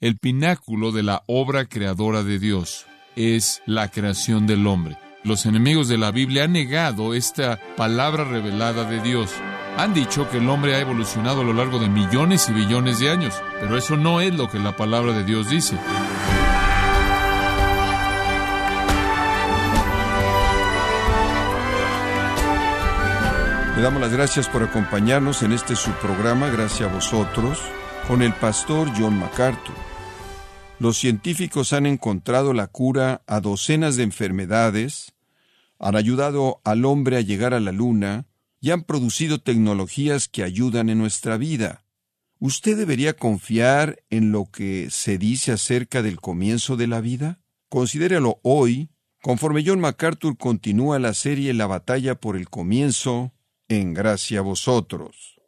el pináculo de la obra creadora de Dios es la creación del hombre. Los enemigos de la Biblia han negado esta palabra revelada de Dios. Han dicho que el hombre ha evolucionado a lo largo de millones y billones de años, pero eso no es lo que la palabra de Dios dice. Le damos las gracias por acompañarnos en este su programa, gracias a vosotros, con el pastor John MacArthur. Los científicos han encontrado la cura a docenas de enfermedades, han ayudado al hombre a llegar a la luna y han producido tecnologías que ayudan en nuestra vida. ¿Usted debería confiar en lo que se dice acerca del comienzo de la vida? Considéralo hoy, conforme John MacArthur continúa la serie La batalla por el comienzo, en gracia a vosotros.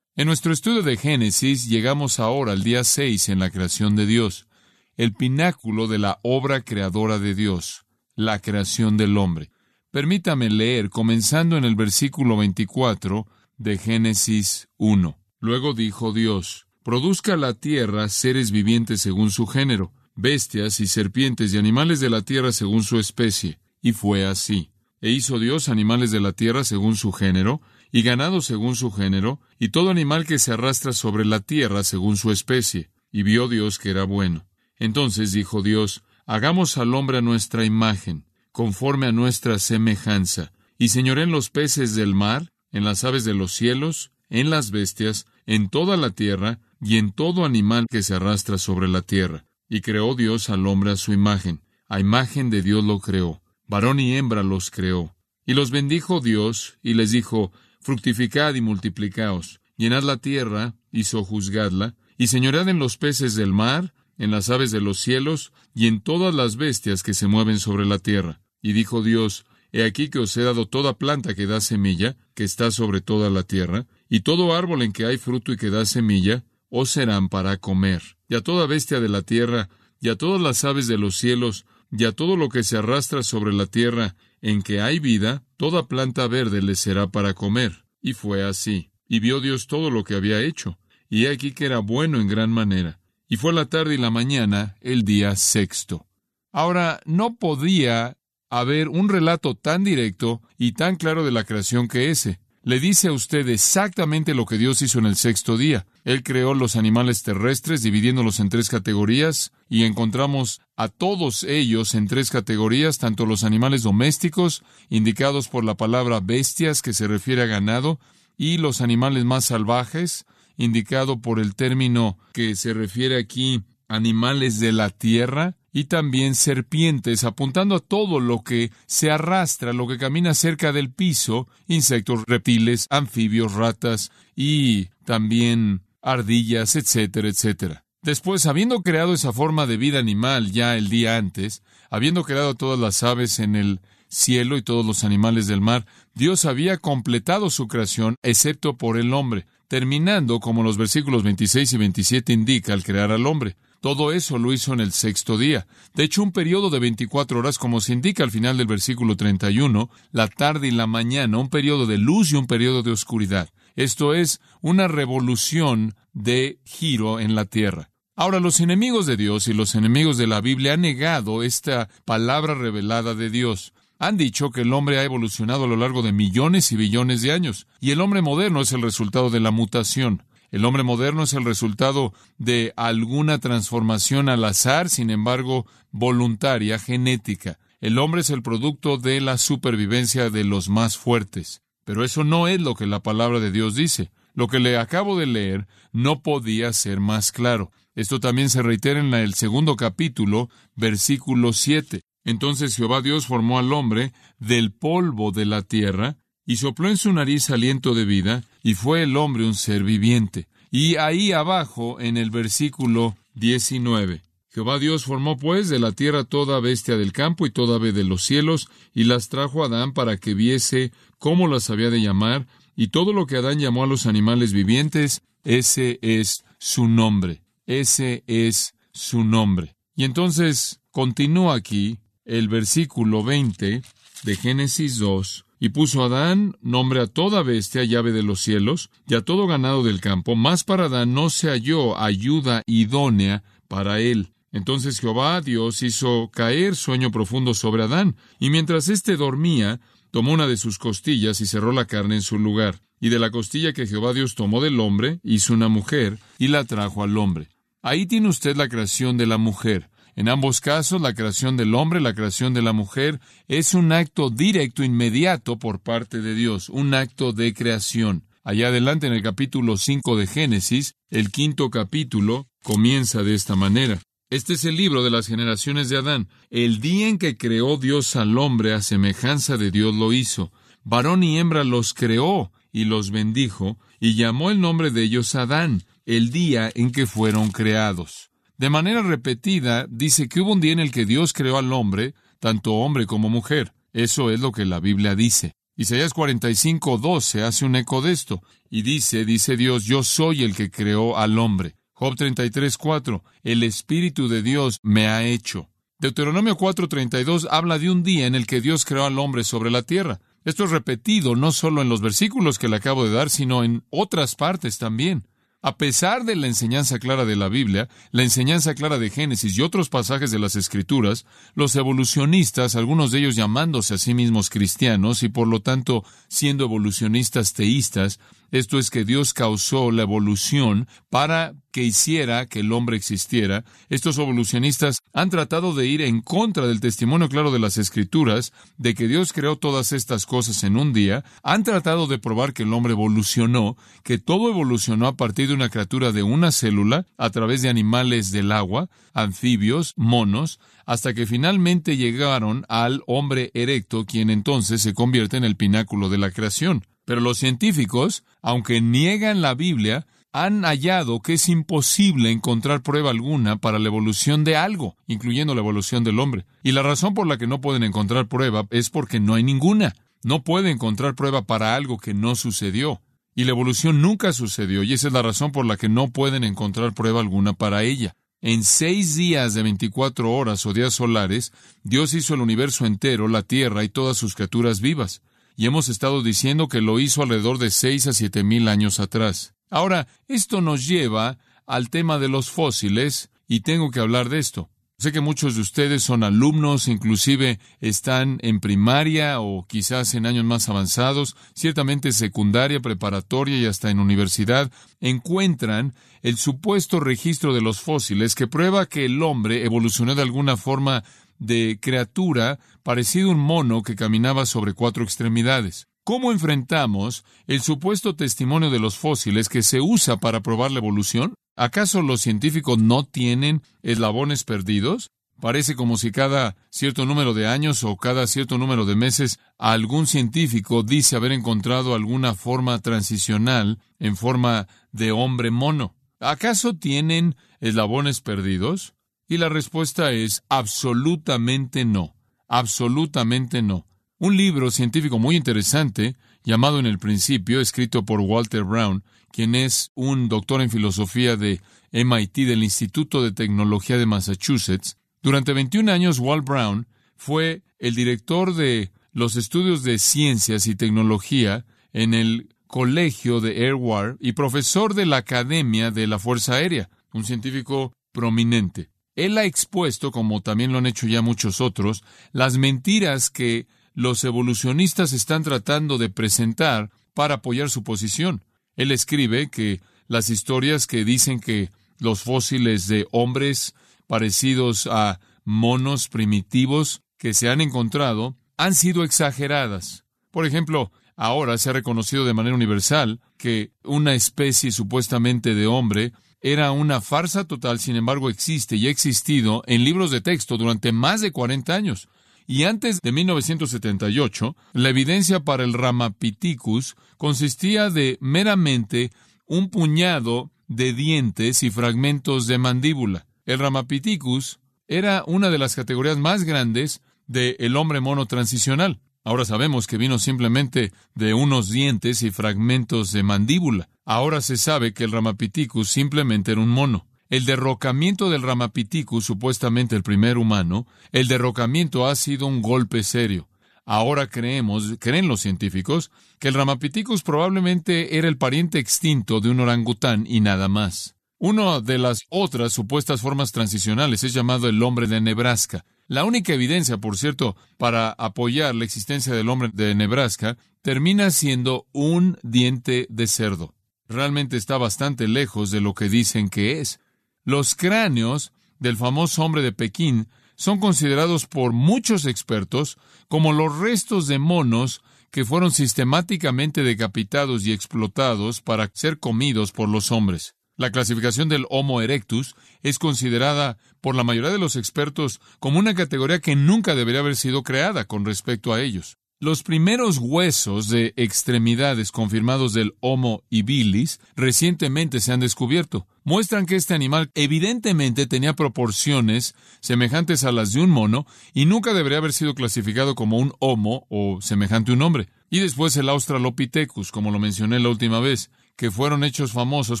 En nuestro estudio de Génesis llegamos ahora al día 6 en la creación de Dios, el pináculo de la obra creadora de Dios, la creación del hombre. Permítame leer, comenzando en el versículo 24 de Génesis 1. Luego dijo Dios, produzca la tierra seres vivientes según su género, bestias y serpientes y animales de la tierra según su especie. Y fue así. E hizo Dios animales de la tierra según su género, y ganado según su género, y todo animal que se arrastra sobre la tierra según su especie. Y vio Dios que era bueno. Entonces dijo Dios, Hagamos al hombre a nuestra imagen, conforme a nuestra semejanza, y señoré en los peces del mar, en las aves de los cielos, en las bestias, en toda la tierra, y en todo animal que se arrastra sobre la tierra. Y creó Dios al hombre a su imagen. A imagen de Dios lo creó varón y hembra los creó. Y los bendijo Dios, y les dijo, fructificad y multiplicaos, llenad la tierra, y sojuzgadla, y señoread en los peces del mar, en las aves de los cielos, y en todas las bestias que se mueven sobre la tierra. Y dijo Dios, He aquí que os he dado toda planta que da semilla, que está sobre toda la tierra, y todo árbol en que hay fruto y que da semilla, os serán para comer. Y a toda bestia de la tierra, y a todas las aves de los cielos, y a todo lo que se arrastra sobre la tierra en que hay vida, toda planta verde le será para comer. Y fue así. Y vio Dios todo lo que había hecho, y aquí que era bueno en gran manera. Y fue la tarde y la mañana el día sexto. Ahora, no podía haber un relato tan directo y tan claro de la creación que ese le dice a usted exactamente lo que Dios hizo en el sexto día. Él creó los animales terrestres dividiéndolos en tres categorías y encontramos a todos ellos en tres categorías, tanto los animales domésticos, indicados por la palabra bestias que se refiere a ganado, y los animales más salvajes, indicado por el término que se refiere aquí animales de la tierra, y también serpientes, apuntando a todo lo que se arrastra, lo que camina cerca del piso, insectos, reptiles, anfibios, ratas y también ardillas, etcétera, etcétera. Después, habiendo creado esa forma de vida animal ya el día antes, habiendo creado todas las aves en el cielo y todos los animales del mar, Dios había completado su creación, excepto por el hombre, terminando, como los versículos 26 y 27 indica, al crear al hombre. Todo eso lo hizo en el sexto día. De hecho, un periodo de 24 horas, como se indica al final del versículo 31, la tarde y la mañana, un periodo de luz y un periodo de oscuridad. Esto es una revolución de giro en la tierra. Ahora, los enemigos de Dios y los enemigos de la Biblia han negado esta palabra revelada de Dios. Han dicho que el hombre ha evolucionado a lo largo de millones y billones de años, y el hombre moderno es el resultado de la mutación. El hombre moderno es el resultado de alguna transformación al azar, sin embargo, voluntaria, genética. El hombre es el producto de la supervivencia de los más fuertes. Pero eso no es lo que la palabra de Dios dice. Lo que le acabo de leer no podía ser más claro. Esto también se reitera en el segundo capítulo, versículo 7. Entonces Jehová Dios formó al hombre del polvo de la tierra y sopló en su nariz aliento de vida, y fue el hombre un ser viviente. Y ahí abajo, en el versículo 19, Jehová Dios formó pues de la tierra toda bestia del campo y toda ave de los cielos, y las trajo a Adán para que viese cómo las había de llamar, y todo lo que Adán llamó a los animales vivientes, ese es su nombre, ese es su nombre. Y entonces continúa aquí el versículo 20 de Génesis 2, y puso Adán nombre a toda bestia llave de los cielos y a todo ganado del campo, mas para Adán no se halló ayuda idónea para él. Entonces Jehová Dios hizo caer sueño profundo sobre Adán, y mientras éste dormía, tomó una de sus costillas y cerró la carne en su lugar. Y de la costilla que Jehová Dios tomó del hombre, hizo una mujer y la trajo al hombre. Ahí tiene usted la creación de la mujer. En ambos casos, la creación del hombre, la creación de la mujer, es un acto directo, inmediato por parte de Dios, un acto de creación. Allá adelante en el capítulo 5 de Génesis, el quinto capítulo, comienza de esta manera. Este es el libro de las generaciones de Adán. El día en que creó Dios al hombre a semejanza de Dios lo hizo. Varón y hembra los creó y los bendijo, y llamó el nombre de ellos Adán, el día en que fueron creados. De manera repetida, dice que hubo un día en el que Dios creó al hombre, tanto hombre como mujer. Eso es lo que la Biblia dice. Isaías 45, 12 hace un eco de esto, y dice, dice Dios, yo soy el que creó al hombre. Job 33, 4, el Espíritu de Dios me ha hecho. Deuteronomio 4:32 habla de un día en el que Dios creó al hombre sobre la tierra. Esto es repetido no solo en los versículos que le acabo de dar, sino en otras partes también. A pesar de la enseñanza clara de la Biblia, la enseñanza clara de Génesis y otros pasajes de las Escrituras, los evolucionistas, algunos de ellos llamándose a sí mismos cristianos y por lo tanto siendo evolucionistas teístas, esto es que Dios causó la evolución para que hiciera que el hombre existiera. Estos evolucionistas han tratado de ir en contra del testimonio claro de las Escrituras de que Dios creó todas estas cosas en un día. Han tratado de probar que el hombre evolucionó, que todo evolucionó a partir de una criatura de una célula, a través de animales del agua, anfibios, monos, hasta que finalmente llegaron al hombre erecto, quien entonces se convierte en el pináculo de la creación. Pero los científicos, aunque niegan la Biblia, han hallado que es imposible encontrar prueba alguna para la evolución de algo, incluyendo la evolución del hombre. Y la razón por la que no pueden encontrar prueba es porque no hay ninguna. No pueden encontrar prueba para algo que no sucedió. Y la evolución nunca sucedió, y esa es la razón por la que no pueden encontrar prueba alguna para ella. En seis días de veinticuatro horas o días solares, Dios hizo el universo entero, la tierra y todas sus criaturas vivas y hemos estado diciendo que lo hizo alrededor de seis a siete mil años atrás. Ahora, esto nos lleva al tema de los fósiles, y tengo que hablar de esto. Sé que muchos de ustedes son alumnos, inclusive están en primaria o quizás en años más avanzados, ciertamente secundaria, preparatoria y hasta en universidad, encuentran el supuesto registro de los fósiles que prueba que el hombre evolucionó de alguna forma de criatura parecido a un mono que caminaba sobre cuatro extremidades. ¿Cómo enfrentamos el supuesto testimonio de los fósiles que se usa para probar la evolución? ¿Acaso los científicos no tienen eslabones perdidos? Parece como si cada cierto número de años o cada cierto número de meses algún científico dice haber encontrado alguna forma transicional en forma de hombre mono. ¿Acaso tienen eslabones perdidos? Y la respuesta es absolutamente no, absolutamente no. Un libro científico muy interesante, llamado En el principio, escrito por Walter Brown, quien es un doctor en filosofía de MIT del Instituto de Tecnología de Massachusetts. Durante 21 años, Walt Brown fue el director de los estudios de ciencias y tecnología en el Colegio de Air War y profesor de la Academia de la Fuerza Aérea, un científico prominente. Él ha expuesto, como también lo han hecho ya muchos otros, las mentiras que los evolucionistas están tratando de presentar para apoyar su posición. Él escribe que las historias que dicen que los fósiles de hombres parecidos a monos primitivos que se han encontrado han sido exageradas. Por ejemplo, ahora se ha reconocido de manera universal que una especie supuestamente de hombre era una farsa total, sin embargo existe y ha existido en libros de texto durante más de 40 años. Y antes de 1978, la evidencia para el Ramapiticus consistía de meramente un puñado de dientes y fragmentos de mandíbula. El Ramapiticus era una de las categorías más grandes del hombre mono transicional. Ahora sabemos que vino simplemente de unos dientes y fragmentos de mandíbula. Ahora se sabe que el Ramapiticus simplemente era un mono. El derrocamiento del Ramapiticus, supuestamente el primer humano, el derrocamiento ha sido un golpe serio. Ahora creemos, creen los científicos, que el Ramapiticus probablemente era el pariente extinto de un orangután y nada más. Una de las otras supuestas formas transicionales es llamado el hombre de Nebraska. La única evidencia, por cierto, para apoyar la existencia del hombre de Nebraska termina siendo un diente de cerdo. Realmente está bastante lejos de lo que dicen que es. Los cráneos del famoso hombre de Pekín son considerados por muchos expertos como los restos de monos que fueron sistemáticamente decapitados y explotados para ser comidos por los hombres. La clasificación del Homo erectus es considerada por la mayoría de los expertos como una categoría que nunca debería haber sido creada con respecto a ellos. Los primeros huesos de extremidades confirmados del Homo habilis recientemente se han descubierto. Muestran que este animal evidentemente tenía proporciones semejantes a las de un mono y nunca debería haber sido clasificado como un Homo o semejante a un hombre. Y después el Australopithecus, como lo mencioné la última vez, que fueron hechos famosos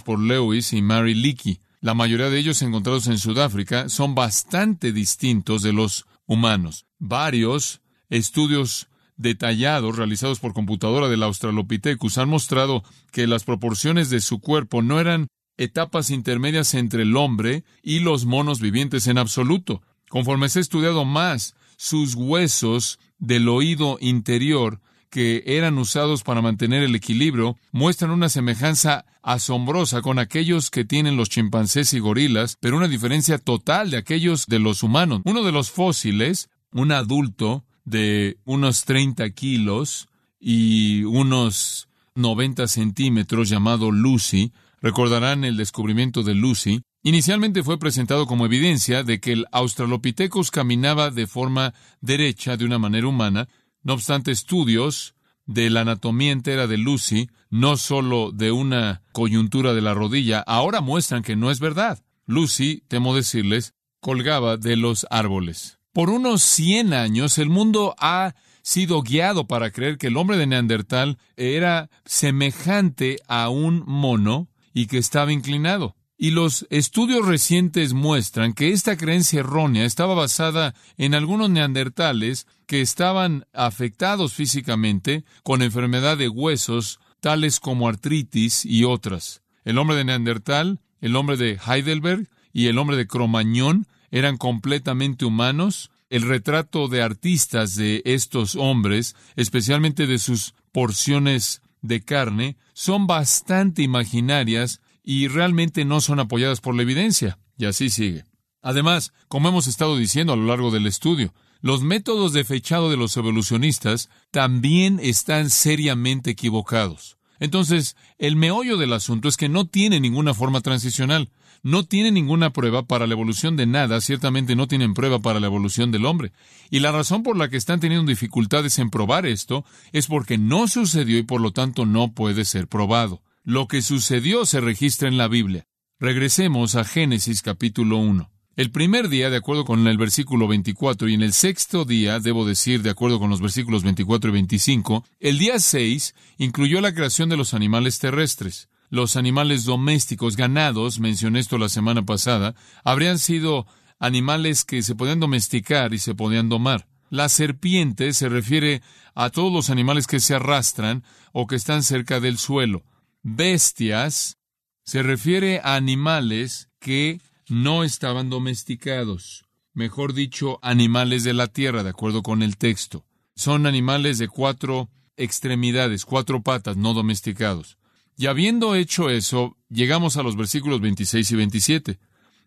por Lewis y Mary Leakey. La mayoría de ellos encontrados en Sudáfrica son bastante distintos de los humanos. Varios estudios detallados realizados por computadora del Australopithecus han mostrado que las proporciones de su cuerpo no eran etapas intermedias entre el hombre y los monos vivientes en absoluto. Conforme se ha estudiado más, sus huesos del oído interior que eran usados para mantener el equilibrio muestran una semejanza asombrosa con aquellos que tienen los chimpancés y gorilas, pero una diferencia total de aquellos de los humanos. Uno de los fósiles, un adulto, de unos 30 kilos y unos 90 centímetros llamado Lucy, recordarán el descubrimiento de Lucy, inicialmente fue presentado como evidencia de que el Australopithecus caminaba de forma derecha de una manera humana, no obstante estudios de la anatomía entera de Lucy, no solo de una coyuntura de la rodilla, ahora muestran que no es verdad. Lucy, temo decirles, colgaba de los árboles. Por unos 100 años el mundo ha sido guiado para creer que el hombre de Neandertal era semejante a un mono y que estaba inclinado. Y los estudios recientes muestran que esta creencia errónea estaba basada en algunos neandertales que estaban afectados físicamente con enfermedad de huesos tales como artritis y otras. El hombre de Neandertal, el hombre de Heidelberg y el hombre de Cromañón eran completamente humanos. El retrato de artistas de estos hombres, especialmente de sus porciones de carne, son bastante imaginarias y realmente no son apoyadas por la evidencia. Y así sigue. Además, como hemos estado diciendo a lo largo del estudio, los métodos de fechado de los evolucionistas también están seriamente equivocados. Entonces, el meollo del asunto es que no tiene ninguna forma transicional no tienen ninguna prueba para la evolución de nada, ciertamente no tienen prueba para la evolución del hombre. Y la razón por la que están teniendo dificultades en probar esto es porque no sucedió y por lo tanto no puede ser probado. Lo que sucedió se registra en la Biblia. Regresemos a Génesis capítulo 1. El primer día, de acuerdo con el versículo 24, y en el sexto día, debo decir, de acuerdo con los versículos 24 y 25, el día 6 incluyó la creación de los animales terrestres los animales domésticos, ganados, mencioné esto la semana pasada, habrían sido animales que se podían domesticar y se podían domar. La serpiente se refiere a todos los animales que se arrastran o que están cerca del suelo. Bestias se refiere a animales que no estaban domesticados. Mejor dicho, animales de la tierra, de acuerdo con el texto. Son animales de cuatro extremidades, cuatro patas, no domesticados. Y habiendo hecho eso, llegamos a los versículos 26 y 27.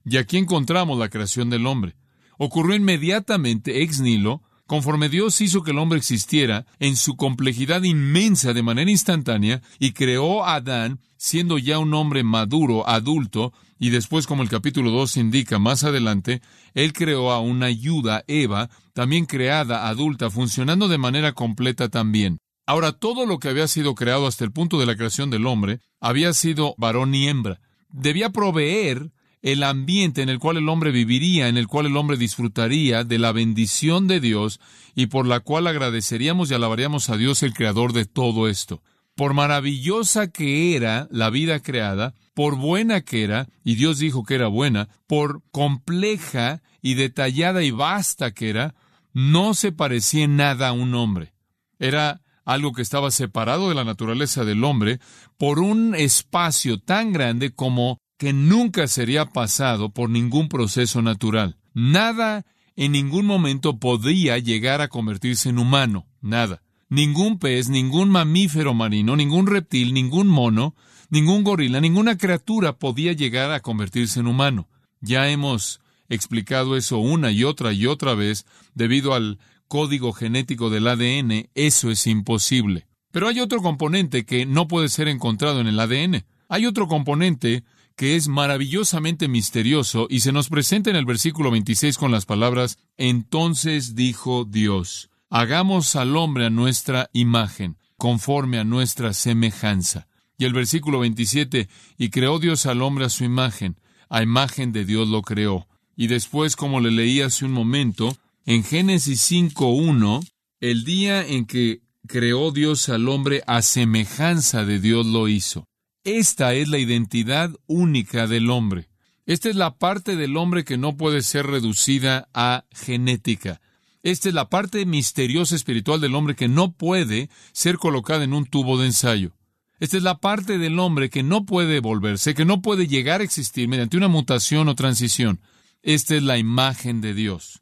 Y aquí encontramos la creación del hombre. Ocurrió inmediatamente ex nilo, conforme Dios hizo que el hombre existiera en su complejidad inmensa de manera instantánea y creó a Adán siendo ya un hombre maduro, adulto, y después, como el capítulo 2 indica más adelante, él creó a una ayuda, Eva, también creada, adulta, funcionando de manera completa también. Ahora, todo lo que había sido creado hasta el punto de la creación del hombre había sido varón y hembra. Debía proveer el ambiente en el cual el hombre viviría, en el cual el hombre disfrutaría de la bendición de Dios y por la cual agradeceríamos y alabaríamos a Dios el creador de todo esto. Por maravillosa que era la vida creada, por buena que era, y Dios dijo que era buena, por compleja y detallada y vasta que era, no se parecía en nada a un hombre. Era algo que estaba separado de la naturaleza del hombre, por un espacio tan grande como que nunca sería pasado por ningún proceso natural. Nada en ningún momento podía llegar a convertirse en humano. Nada. Ningún pez, ningún mamífero marino, ningún reptil, ningún mono, ningún gorila, ninguna criatura podía llegar a convertirse en humano. Ya hemos explicado eso una y otra y otra vez debido al código genético del ADN. Eso es imposible. Pero hay otro componente que no puede ser encontrado en el ADN. Hay otro componente que es maravillosamente misterioso y se nos presenta en el versículo 26 con las palabras, Entonces dijo Dios, hagamos al hombre a nuestra imagen, conforme a nuestra semejanza. Y el versículo 27, y creó Dios al hombre a su imagen, a imagen de Dios lo creó. Y después, como le leí hace un momento, en Génesis 5.1, el día en que creó Dios al hombre a semejanza de Dios lo hizo. Esta es la identidad única del hombre. Esta es la parte del hombre que no puede ser reducida a genética. Esta es la parte misteriosa espiritual del hombre que no puede ser colocada en un tubo de ensayo. Esta es la parte del hombre que no puede volverse, que no puede llegar a existir mediante una mutación o transición. Esta es la imagen de Dios.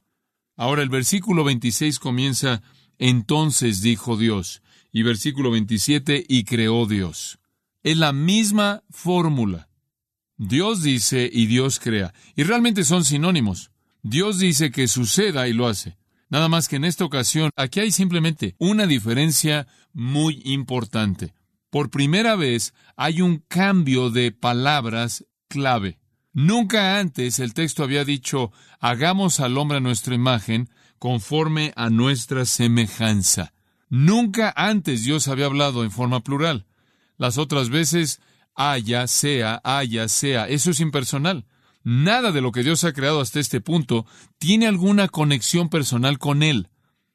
Ahora el versículo 26 comienza, entonces dijo Dios, y versículo 27, y creó Dios. Es la misma fórmula. Dios dice y Dios crea. Y realmente son sinónimos. Dios dice que suceda y lo hace. Nada más que en esta ocasión, aquí hay simplemente una diferencia muy importante. Por primera vez hay un cambio de palabras clave. Nunca antes el texto había dicho, hagamos al hombre a nuestra imagen, conforme a nuestra semejanza. Nunca antes Dios había hablado en forma plural. Las otras veces, haya, sea, haya, sea. Eso es impersonal. Nada de lo que Dios ha creado hasta este punto tiene alguna conexión personal con Él.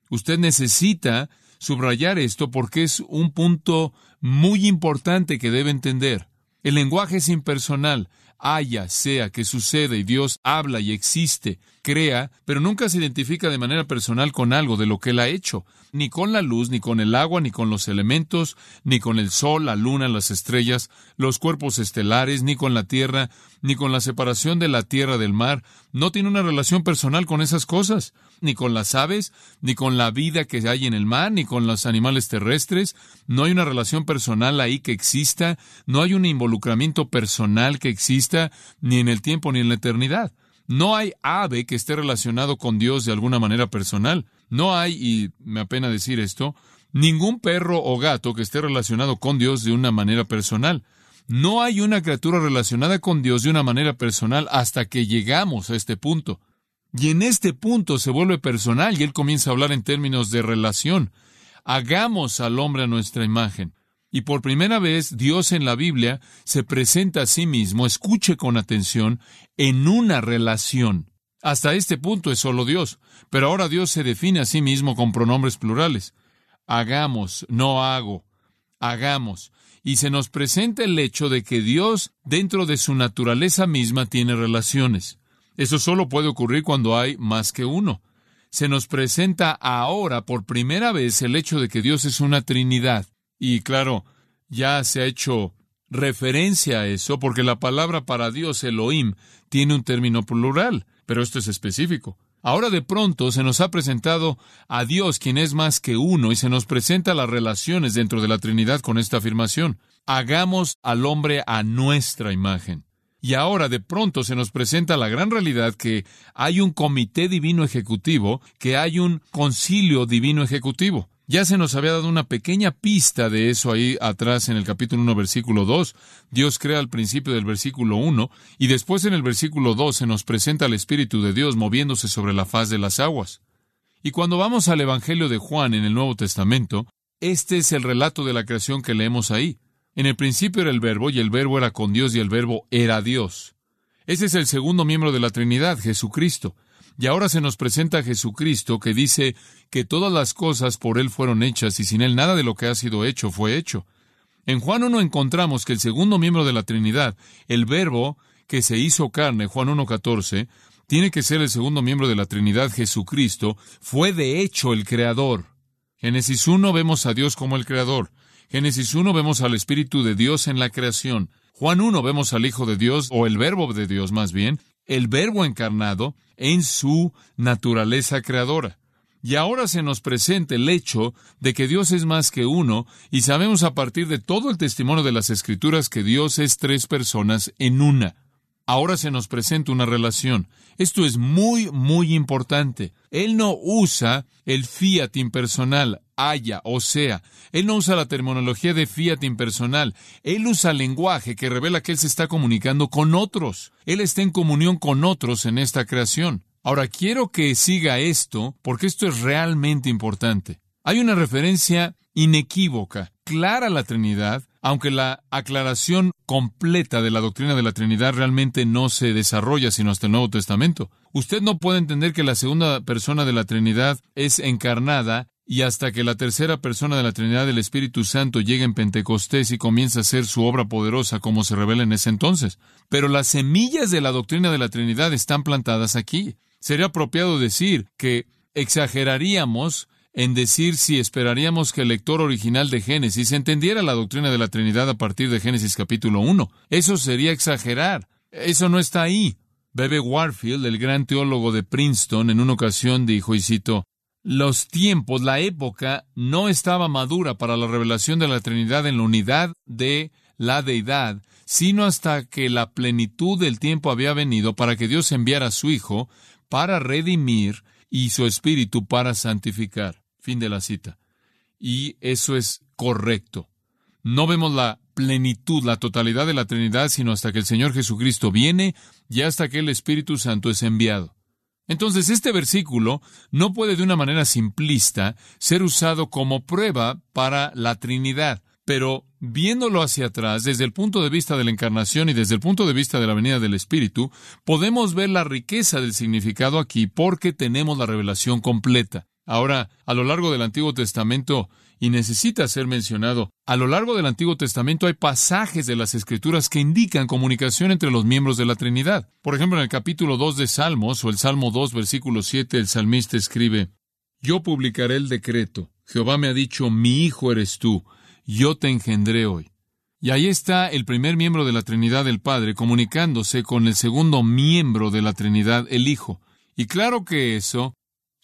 Usted necesita subrayar esto porque es un punto muy importante que debe entender. El lenguaje es impersonal haya, sea, que sucede, y Dios habla y existe, crea, pero nunca se identifica de manera personal con algo de lo que Él ha hecho, ni con la luz, ni con el agua, ni con los elementos, ni con el sol, la luna, las estrellas, los cuerpos estelares, ni con la tierra, ni con la separación de la tierra del mar. No tiene una relación personal con esas cosas, ni con las aves, ni con la vida que hay en el mar, ni con los animales terrestres. No hay una relación personal ahí que exista, no hay un involucramiento personal que exista, ni en el tiempo ni en la eternidad. No hay ave que esté relacionado con Dios de alguna manera personal. No hay, y me apena decir esto, ningún perro o gato que esté relacionado con Dios de una manera personal. No hay una criatura relacionada con Dios de una manera personal hasta que llegamos a este punto. Y en este punto se vuelve personal y él comienza a hablar en términos de relación. Hagamos al hombre a nuestra imagen. Y por primera vez Dios en la Biblia se presenta a sí mismo, escuche con atención, en una relación. Hasta este punto es solo Dios, pero ahora Dios se define a sí mismo con pronombres plurales. Hagamos, no hago, hagamos. Y se nos presenta el hecho de que Dios, dentro de su naturaleza misma, tiene relaciones. Eso solo puede ocurrir cuando hay más que uno. Se nos presenta ahora por primera vez el hecho de que Dios es una Trinidad. Y claro, ya se ha hecho referencia a eso porque la palabra para Dios, Elohim, tiene un término plural, pero esto es específico. Ahora de pronto se nos ha presentado a Dios quien es más que uno y se nos presenta las relaciones dentro de la Trinidad con esta afirmación. Hagamos al hombre a nuestra imagen. Y ahora de pronto se nos presenta la gran realidad que hay un comité divino ejecutivo, que hay un concilio divino ejecutivo. Ya se nos había dado una pequeña pista de eso ahí atrás en el capítulo 1, versículo 2. Dios crea al principio del versículo 1 y después en el versículo 2 se nos presenta el Espíritu de Dios moviéndose sobre la faz de las aguas. Y cuando vamos al Evangelio de Juan en el Nuevo Testamento, este es el relato de la creación que leemos ahí. En el principio era el verbo y el verbo era con Dios y el verbo era Dios. Ese es el segundo miembro de la Trinidad, Jesucristo. Y ahora se nos presenta a Jesucristo que dice que todas las cosas por Él fueron hechas y sin Él nada de lo que ha sido hecho fue hecho. En Juan 1 encontramos que el segundo miembro de la Trinidad, el Verbo que se hizo carne, Juan 1.14, tiene que ser el segundo miembro de la Trinidad, Jesucristo, fue de hecho el Creador. Génesis 1 vemos a Dios como el Creador. Génesis 1 vemos al Espíritu de Dios en la creación. Juan 1 vemos al Hijo de Dios, o el Verbo de Dios más bien, el Verbo encarnado en su naturaleza creadora. Y ahora se nos presenta el hecho de que Dios es más que uno, y sabemos a partir de todo el testimonio de las Escrituras que Dios es tres personas en una. Ahora se nos presenta una relación. Esto es muy, muy importante. Él no usa el fiat impersonal, haya o sea. Él no usa la terminología de fiat impersonal. Él usa lenguaje que revela que Él se está comunicando con otros. Él está en comunión con otros en esta creación. Ahora quiero que siga esto porque esto es realmente importante. Hay una referencia inequívoca, clara a la Trinidad, aunque la aclaración completa de la doctrina de la Trinidad realmente no se desarrolla sino hasta el Nuevo Testamento. Usted no puede entender que la segunda persona de la Trinidad es encarnada y hasta que la tercera persona de la Trinidad del Espíritu Santo llegue en Pentecostés y comience a hacer su obra poderosa como se revela en ese entonces. Pero las semillas de la doctrina de la Trinidad están plantadas aquí. Sería apropiado decir que exageraríamos en decir si esperaríamos que el lector original de Génesis entendiera la doctrina de la Trinidad a partir de Génesis capítulo 1. Eso sería exagerar. Eso no está ahí. Bebe Warfield, el gran teólogo de Princeton, en una ocasión dijo, y cito, los tiempos, la época, no estaba madura para la revelación de la Trinidad en la unidad de la deidad, sino hasta que la plenitud del tiempo había venido para que Dios enviara a su Hijo para redimir y su Espíritu para santificar. Fin de la cita. Y eso es correcto. No vemos la plenitud, la totalidad de la Trinidad, sino hasta que el Señor Jesucristo viene y hasta que el Espíritu Santo es enviado. Entonces, este versículo no puede de una manera simplista ser usado como prueba para la Trinidad, pero viéndolo hacia atrás, desde el punto de vista de la encarnación y desde el punto de vista de la venida del Espíritu, podemos ver la riqueza del significado aquí porque tenemos la revelación completa. Ahora, a lo largo del Antiguo Testamento, y necesita ser mencionado, a lo largo del Antiguo Testamento hay pasajes de las Escrituras que indican comunicación entre los miembros de la Trinidad. Por ejemplo, en el capítulo 2 de Salmos, o el Salmo 2, versículo 7, el salmista escribe, Yo publicaré el decreto. Jehová me ha dicho, mi hijo eres tú, yo te engendré hoy. Y ahí está el primer miembro de la Trinidad, el Padre, comunicándose con el segundo miembro de la Trinidad, el Hijo. Y claro que eso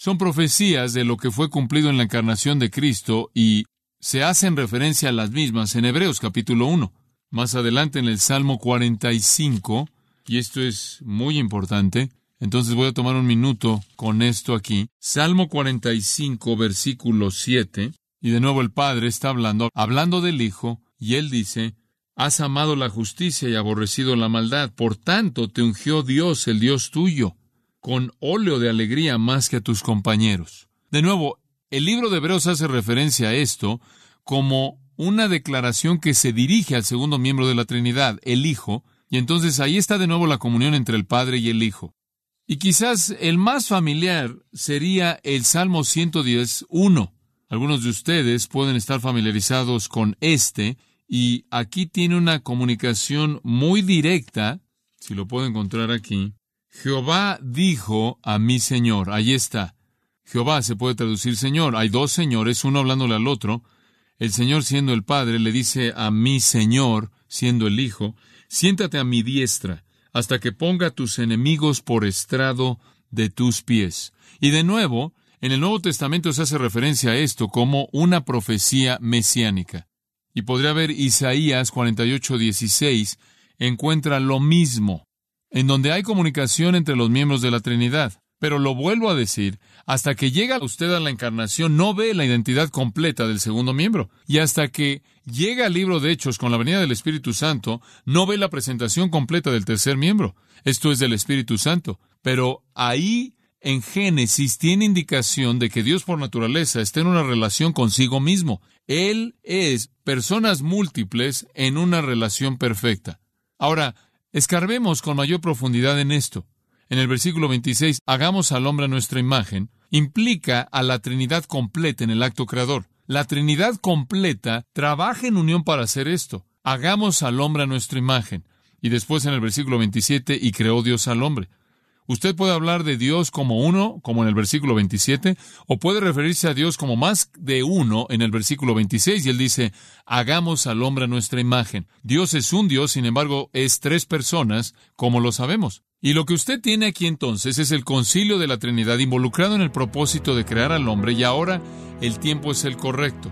son profecías de lo que fue cumplido en la encarnación de Cristo y se hacen referencia a las mismas en Hebreos capítulo 1. Más adelante en el Salmo 45, y esto es muy importante, entonces voy a tomar un minuto con esto aquí. Salmo 45, versículo 7, y de nuevo el Padre está hablando, hablando del Hijo, y él dice, Has amado la justicia y aborrecido la maldad, por tanto te ungió Dios, el Dios tuyo con óleo de alegría más que a tus compañeros. De nuevo, el libro de Hebreos hace referencia a esto como una declaración que se dirige al segundo miembro de la Trinidad, el Hijo, y entonces ahí está de nuevo la comunión entre el Padre y el Hijo. Y quizás el más familiar sería el Salmo 110, 1. Algunos de ustedes pueden estar familiarizados con este, y aquí tiene una comunicación muy directa, si lo puedo encontrar aquí, Jehová dijo a mi Señor, ahí está. Jehová se puede traducir Señor. Hay dos señores, uno hablándole al otro. El Señor siendo el Padre le dice a mi Señor, siendo el Hijo, siéntate a mi diestra, hasta que ponga tus enemigos por estrado de tus pies. Y de nuevo, en el Nuevo Testamento se hace referencia a esto como una profecía mesiánica. Y podría ver Isaías 48, 16, encuentra lo mismo en donde hay comunicación entre los miembros de la Trinidad. Pero lo vuelvo a decir, hasta que llega usted a la encarnación no ve la identidad completa del segundo miembro. Y hasta que llega al libro de Hechos con la venida del Espíritu Santo, no ve la presentación completa del tercer miembro. Esto es del Espíritu Santo. Pero ahí en Génesis tiene indicación de que Dios por naturaleza está en una relación consigo mismo. Él es personas múltiples en una relación perfecta. Ahora, Escarbemos con mayor profundidad en esto. En el versículo 26, hagamos al hombre nuestra imagen, implica a la Trinidad completa en el acto creador. La Trinidad completa trabaja en unión para hacer esto. Hagamos al hombre a nuestra imagen. Y después en el versículo 27, y creó Dios al hombre. Usted puede hablar de Dios como uno, como en el versículo 27, o puede referirse a Dios como más de uno en el versículo 26, y él dice, hagamos al hombre nuestra imagen. Dios es un Dios, sin embargo, es tres personas, como lo sabemos. Y lo que usted tiene aquí entonces es el concilio de la Trinidad involucrado en el propósito de crear al hombre, y ahora el tiempo es el correcto.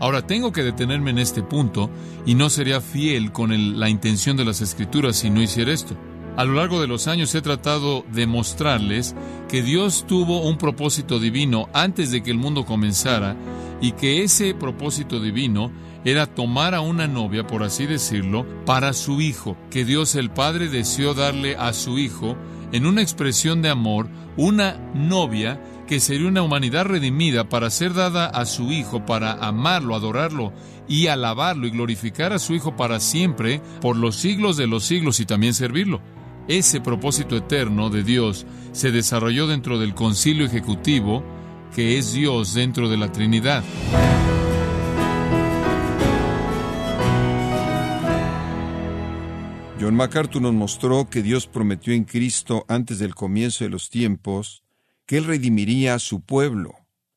Ahora tengo que detenerme en este punto, y no sería fiel con la intención de las Escrituras si no hiciera esto. A lo largo de los años he tratado de mostrarles que Dios tuvo un propósito divino antes de que el mundo comenzara y que ese propósito divino era tomar a una novia, por así decirlo, para su hijo, que Dios el Padre deseó darle a su hijo en una expresión de amor, una novia que sería una humanidad redimida para ser dada a su hijo, para amarlo, adorarlo y alabarlo y glorificar a su hijo para siempre, por los siglos de los siglos y también servirlo. Ese propósito eterno de Dios se desarrolló dentro del concilio ejecutivo, que es Dios dentro de la Trinidad. John MacArthur nos mostró que Dios prometió en Cristo antes del comienzo de los tiempos que Él redimiría a su pueblo,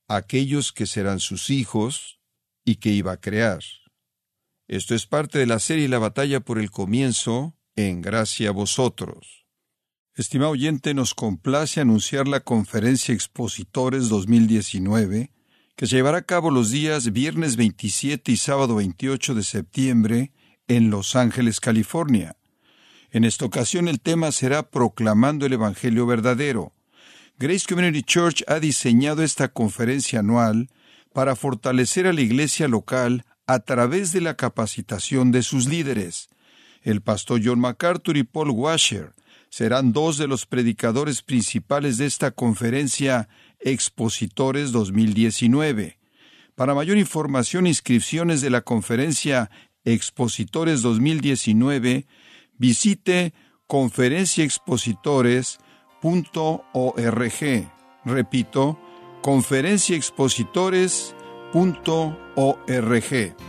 aquellos que serán sus hijos y que iba a crear. Esto es parte de la serie La batalla por el comienzo, en gracia a vosotros. Estimado oyente, nos complace anunciar la conferencia Expositores 2019, que se llevará a cabo los días viernes 27 y sábado 28 de septiembre en Los Ángeles, California. En esta ocasión el tema será Proclamando el Evangelio verdadero. Grace Community Church ha diseñado esta conferencia anual para fortalecer a la iglesia local a través de la capacitación de sus líderes. El pastor John MacArthur y Paul Washer serán dos de los predicadores principales de esta conferencia Expositores 2019. Para mayor información inscripciones de la conferencia Expositores 2019, visite conferenciaexpositores.org. Repito, conferenciaexpositores.org.